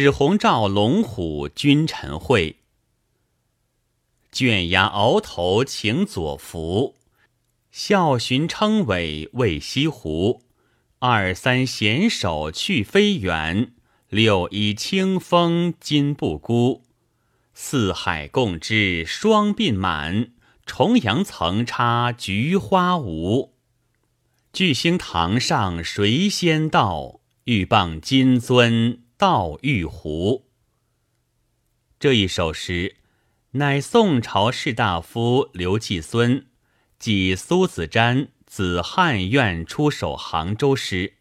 史弘照龙虎君臣会，卷牙鳌头请左扶，孝寻称尾为西湖。二三贤手去飞远，六一清风今不孤。四海共知双鬓满，重阳曾插菊花无。巨星堂上谁先到？欲傍金樽。道玉壶。这一首诗，乃宋朝士大夫刘季孙继苏子瞻子汉苑出守杭州诗。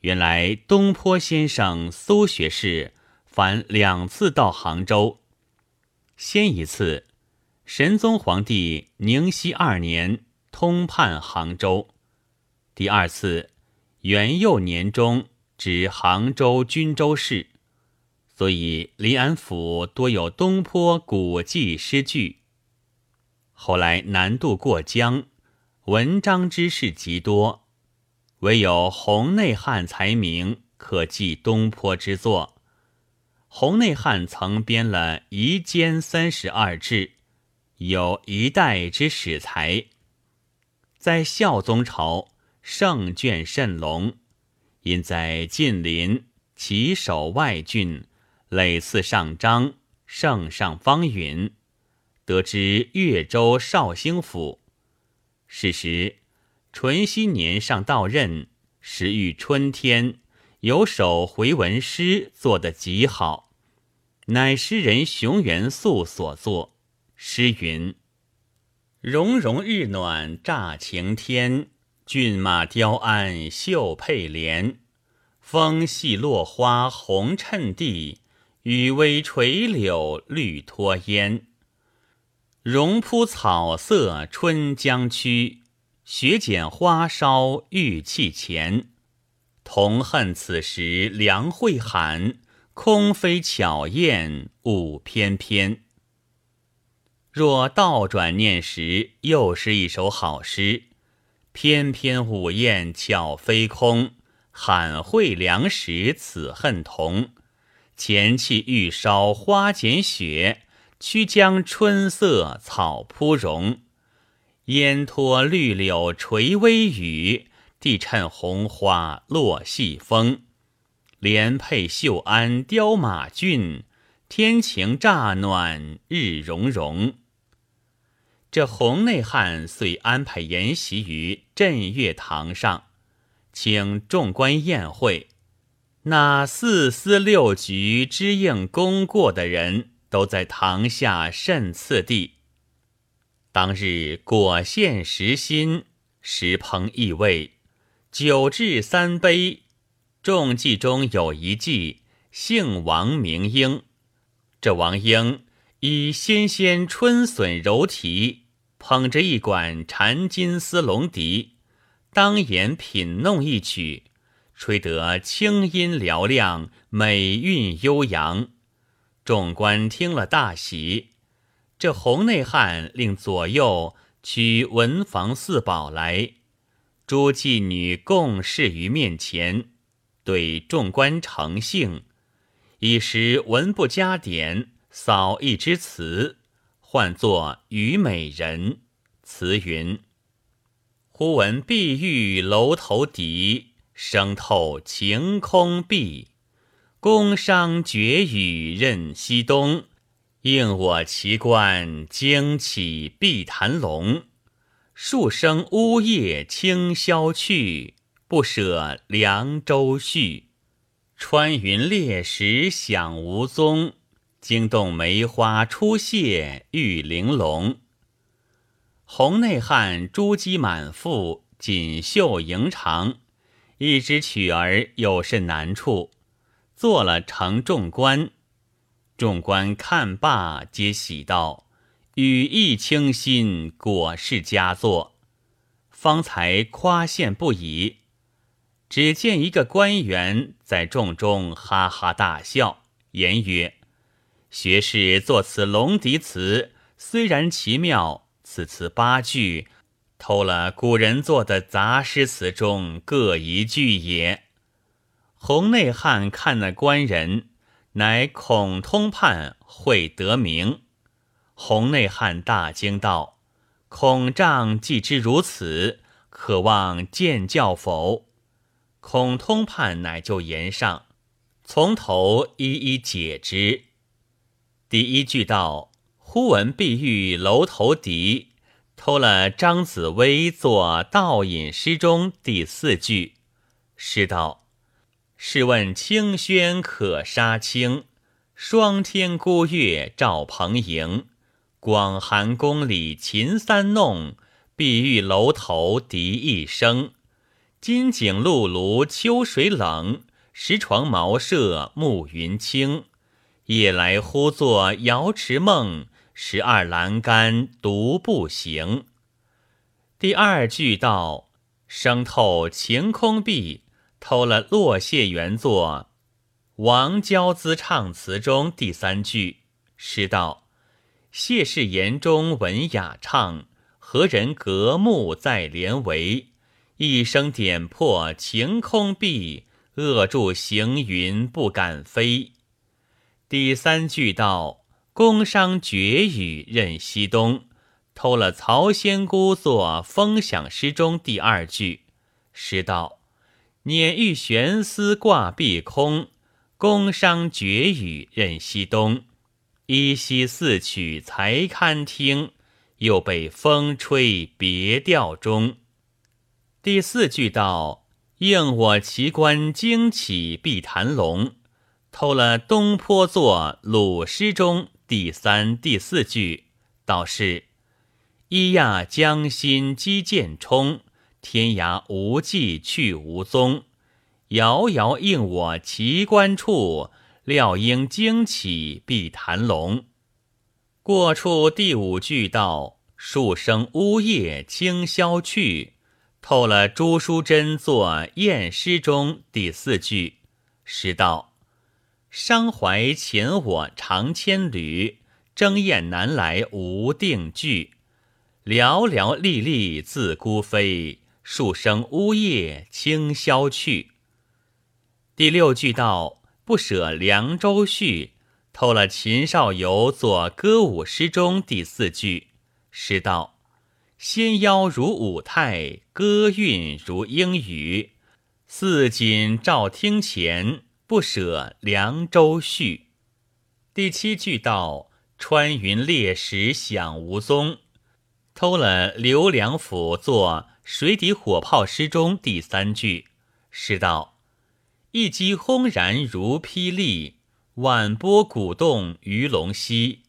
原来东坡先生苏学士凡两次到杭州，先一次，神宗皇帝宁熙二年通判杭州；第二次，元佑年中。指杭州均州市，所以临安府多有东坡古迹诗句。后来南渡过江，文章之士极多，唯有洪内汉才名可记东坡之作。洪内汉曾编了《夷坚三十二志》，有一代之史才，在孝宗朝圣卷甚隆。因在近邻，其守外郡，累次上章，圣上方允，得知越州绍兴府。是时，淳熙年上到任，时遇春天，有首回文诗作得极好，乃诗人熊元素所作。诗云：“融融日暖乍晴天。”骏马雕鞍绣佩帘，风细落花红衬地，雨微垂柳绿拖烟。绒铺草色春江曲，雪剪花梢玉砌前。同恨此时梁会寒，空飞巧燕舞翩翩。若倒转念时，又是一首好诗。翩翩舞燕巧飞空，罕会良时此恨同。前气欲烧花剪雪，曲江春色草铺荣。烟托绿柳垂微雨，地衬红花落细风。连配绣鞍雕马骏，天晴乍暖日融融。这洪内汉遂安排筵席于镇岳堂上，请众官宴会。那四司六局知应功过的人都在堂下甚次第。当日果献实心，食烹异味，酒至三杯。众妓中有一妓，姓王名英。这王英以纤纤春笋柔啼。捧着一管缠金丝龙笛，当眼品弄一曲，吹得清音嘹亮，美韵悠扬。众官听了大喜。这红内汉令左右取文房四宝来，诸妓女共侍于面前，对众官诚信，一时文不加点，扫一支词。唤作《虞美人》，词云：忽闻碧玉楼头笛，声透晴空碧。宫商绝语任西东，应我奇观惊起碧潭龙。数声呜咽清宵去，不舍凉州绪。穿云裂石响无踪。惊动梅花初谢玉玲珑，红内汉珠玑满腹，锦绣盈长。一知曲儿有甚难处，做了承众官。众官看罢，皆喜道：“语意清新，果是佳作。”方才夸羡不已。只见一个官员在众中哈哈大笑，言曰。学士作此龙笛词，虽然奇妙，此词八句，偷了古人作的杂诗词中各一句也。洪内汉看那官人，乃孔通判会得名。洪内汉大惊道：“孔丈既知如此，可望见教否？”孔通判乃就言上，从头一一解之。第一句道：“忽闻碧玉楼头笛。”偷了张紫薇作倒引诗中第四句，诗道：“试问清轩可杀青，霜天孤月照蓬瀛。广寒宫里琴三弄，碧玉楼头笛一声。金井露炉秋水冷，石床茅舍暮云轻。夜来忽作瑶池梦。”十二栏杆独步行。第二句道：“生透晴空碧，偷了落谢原作王娇姿唱词中第三句。诗道：谢氏言中文雅唱，何人隔幕在帘围？一声点破晴空碧，扼住行云不敢飞。第三句道。宫商绝语任西东，偷了曹仙姑作风响诗中第二句。诗道：捻玉悬丝挂碧空，宫商绝语任西东。依稀四曲才堪听，又被风吹别调中。第四句道：应我奇观惊起碧潭龙，偷了东坡作鲁诗中。第三、第四句道是：“咿呀江心击剑冲，天涯无际去无踪。遥遥应我奇观处，料应惊起碧潭龙。”过处第五句道：“数声呜咽清宵去。”透了朱淑珍作燕诗中第四句，诗道。伤怀遣我长千里，争雁南来无定句。寥寥历历自孤飞，数声呜咽清宵去。第六句道：不舍凉州序，偷了秦少游作歌舞诗中第四句。诗道：仙腰如舞态，歌韵如英语。似锦照厅前。不舍凉州序，第七句道：“穿云裂石响无踪。”偷了刘良辅作水底火炮诗中第三句，诗道：“一击轰然如霹雳，晚波鼓动鱼龙溪。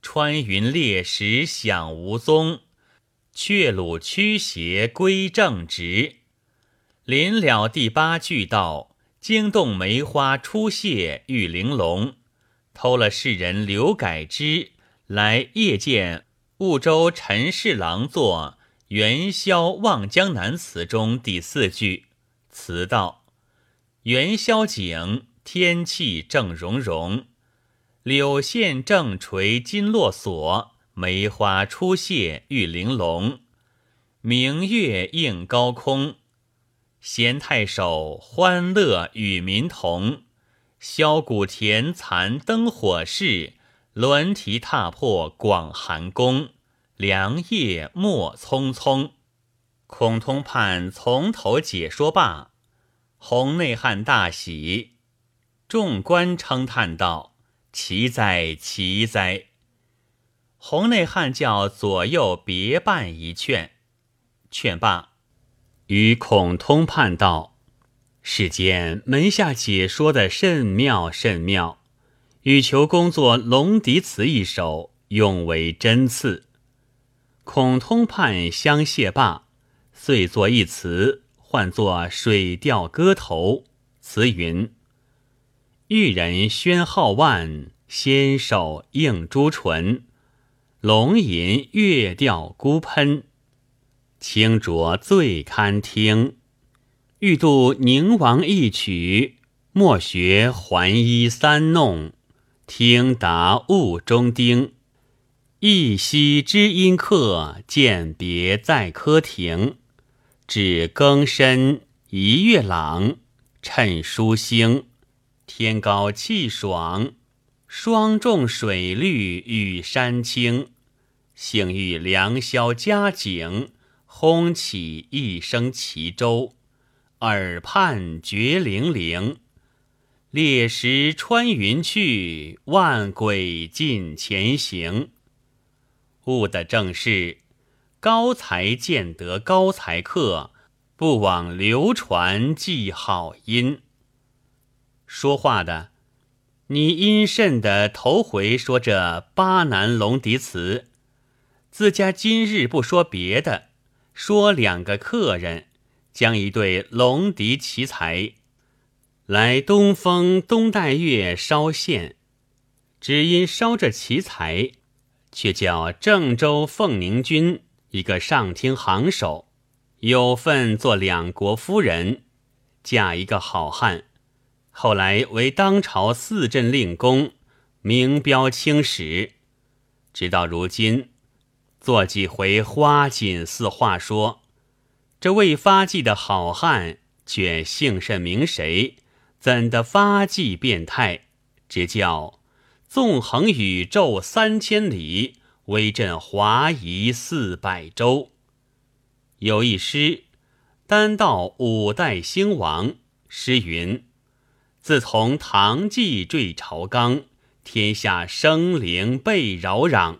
穿云裂石响无踪，却虏驱邪归正直。”临了第八句道。惊动梅花初谢玉玲珑，偷了世人刘改之来夜见婺州陈侍郎作元宵望江南词中第四句，词道：元宵景，天气正融融，柳线正垂金络锁，梅花初谢玉玲珑，明月映高空。贤太守欢乐与民同，箫鼓田残灯火势，轮蹄踏破广寒宫。凉夜莫匆匆。孔通判从头解说罢，洪内汉大喜，众官称叹道：“奇哉，奇哉！”洪内汉叫左右别伴一劝，劝罢。与孔通判道：“世间门下解说的甚妙甚妙，欲求工作《龙笛词》一首，用为真次。”孔通判相谢罢，遂作一词，唤作《水调歌头》。词云：“玉人宣皓腕，纤手映朱唇，龙吟月调孤喷。”清浊最堪听，欲度宁王一曲，莫学还衣三弄，听答雾中丁。一夕知音客，饯别在柯亭。只更深一月朗，趁书星，天高气爽，霜重水绿与山青。幸遇良宵佳景，轰起一声齐舟，耳畔绝零零。烈石穿云去，万鬼尽前行。悟的正是高才见得高才客，不枉流传记好音。说话的，你因甚的头回说这巴南龙笛词？自家今日不说别的，说两个客人将一对龙笛奇才来东风东带月烧献，只因烧这奇才，却叫郑州凤宁君一个上厅行首，有份做两国夫人，嫁一个好汉，后来为当朝四镇令公，名标青史，直到如今。做几回花锦似话说，这未发迹的好汉却姓甚名谁？怎的发迹变态？只叫纵横宇宙三千里，威震华夷四百州。有一诗，单道五代兴亡。诗云：自从唐继坠朝纲，天下生灵被扰攘。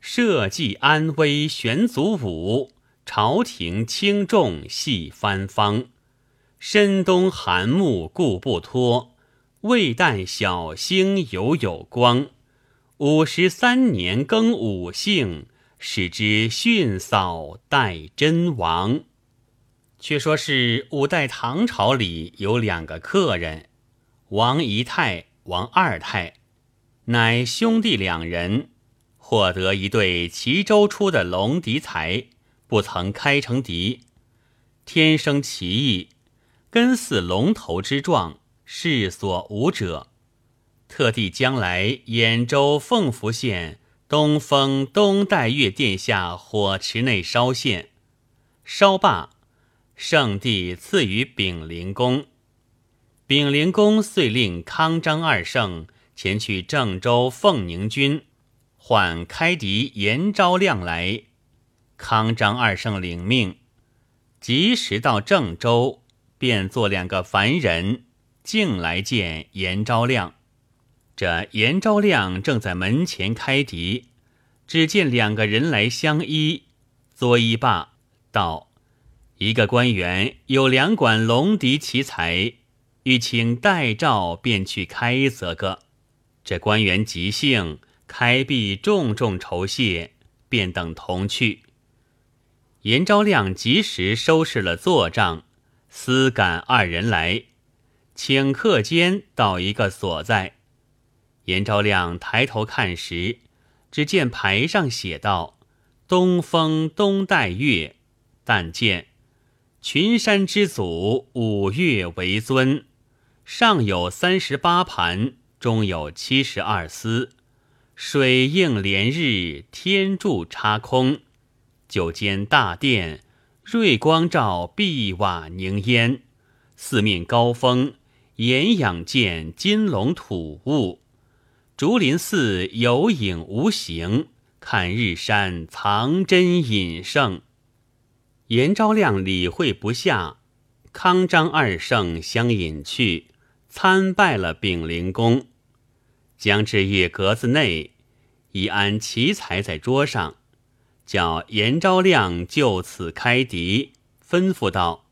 社稷安危悬祖武，朝廷轻重系藩方。深冬寒木固不脱，未旦小星犹有光。五十三年更五姓，使之迅扫待真王。却说是五代唐朝里有两个客人，王一太、王二太，乃兄弟两人。获得一对齐州出的龙笛才，不曾开成笛，天生奇异，根似龙头之状，世所无者。特地将来兖州凤福县东风东带月殿下火池内烧献，烧罢，圣帝赐予丙灵公。丙灵公遂令康张二圣前去郑州凤宁军。唤开敌严昭亮来，康张二圣领命，及时到郑州，便做两个凡人，径来见严昭亮。这严昭亮正在门前开敌，只见两个人来相依，作揖罢，道：“一个官员有两管龙笛奇才，欲请代诏，便去开则个。”这官员即兴。开毕，重重酬谢，便等同去。严昭亮及时收拾了坐帐，私赶二人来，请客间到一个所在。严昭亮抬头看时，只见牌上写道：“东风东带月。”但见群山之祖，五岳为尊，上有三十八盘，中有七十二司。水映连日，天柱插空，九间大殿，瑞光照碧瓦凝烟。四面高峰，岩仰见金龙吐雾。竹林寺有影无形，看日山藏真隐圣。严昭亮理会不下，康张二圣相引去，参拜了丙灵公。将至月格子内，已安奇才在桌上，叫严昭亮就此开敌，吩咐道：“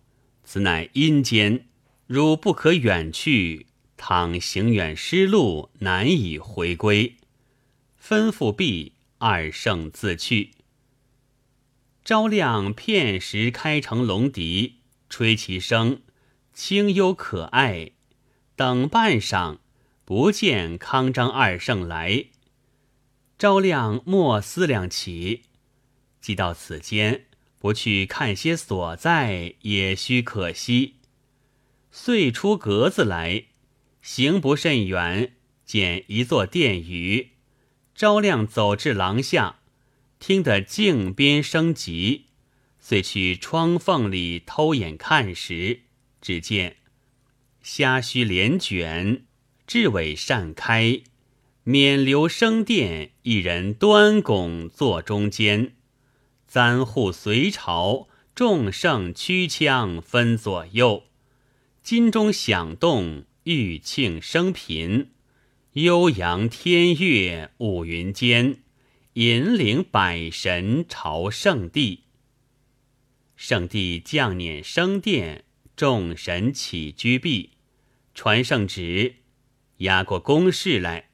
此乃阴间，汝不可远去，倘行远失路，难以回归。”吩咐毕，二圣自去。昭亮片时开成龙笛，吹其声，清幽可爱。等半晌。不见康张二圣来，昭亮莫思量起，既到此间，不去看些所在，也须可惜。遂出阁子来，行不甚远，见一座殿宇。昭亮走至廊下，听得镜边声急，遂去窗缝里偷眼看时，只见虾须帘卷。至尾善开，免留生殿，一人端拱坐中间。簪护随朝，众圣驱枪分左右。金钟响动，玉磬升频。悠扬天乐五云间，引领百神朝圣地。圣帝降辇升殿，众神起居毕，传圣旨，押过宫室来。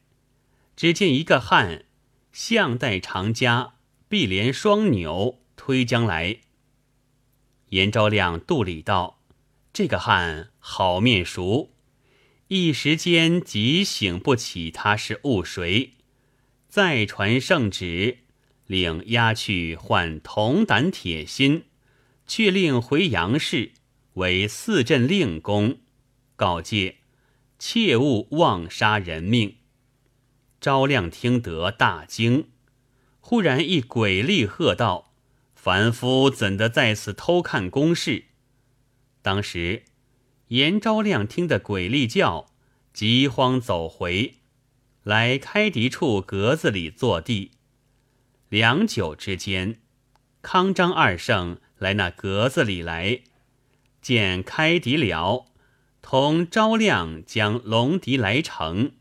只见一个汉，项带长枷，臂连双纽，推将来。严昭亮肚里道：“这个汉好面熟。”一时间即醒不起他是误谁，再传圣旨，令押去换铜胆铁心，却令回杨氏为四镇令公，告诫切勿妄杀人命。昭亮听得大惊，忽然一鬼力喝道：“凡夫怎得在此偷看公事？”当时。严昭亮听得鬼力叫，急慌走回来，开敌处格子里坐地。良久之间，康张二圣来那格子里来，见开敌了，同昭亮将龙笛来城，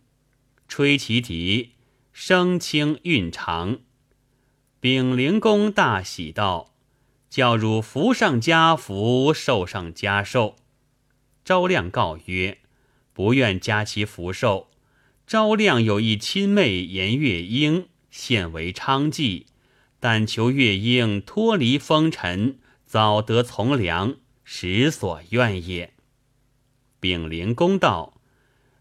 吹其笛，声清韵长。丙灵公大喜道：“教汝福上加福，寿上加寿。”昭亮告曰：“不愿加其福寿。昭亮有一亲妹颜月英，现为娼妓，但求月英脱离风尘，早得从良，实所愿也。”丙灵公道：“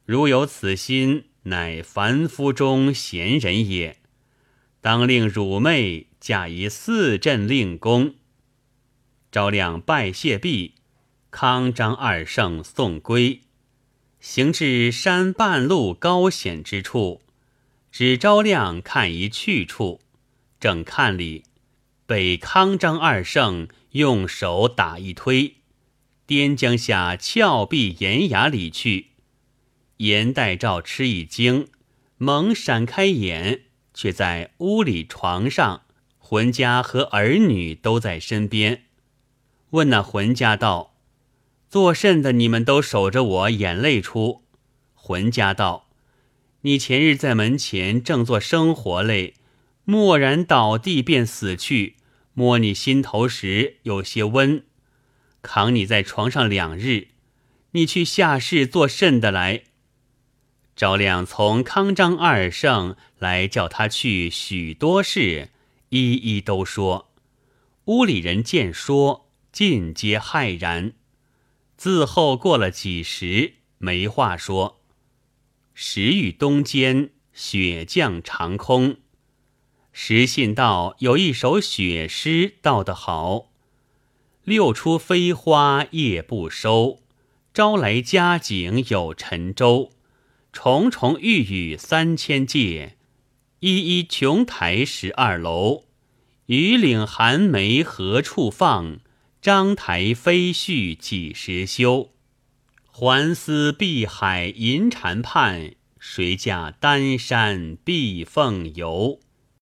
如有此心，乃凡夫中贤人也。当令汝妹嫁一四镇令公。”昭亮拜谢毕。康张二圣送归，行至山半路高险之处，只昭亮看一去处，正看里，被康张二圣用手打一推，颠将下峭壁岩崖里去。严代照吃一惊，猛闪开眼，却在屋里床上，浑家和儿女都在身边，问那浑家道。作甚的？你们都守着我，眼泪出。浑家道：“你前日在门前正做生活嘞，蓦然倒地便死去。摸你心头时有些温，扛你在床上两日。你去下世做甚的来？”赵亮从康张二圣来叫他去许多事，一一都说。屋里人见说，尽皆骇然。自后过了几时，没话说。时雨东间，雪降长空。时信道有一首雪诗道得好：“六出飞花夜不收，朝来佳景有沉舟。重重玉宇三千界，一一琼台十二楼。雨岭寒梅何处放？”章台飞絮几时休？还思碧海银蟾畔，谁家丹山碧凤游？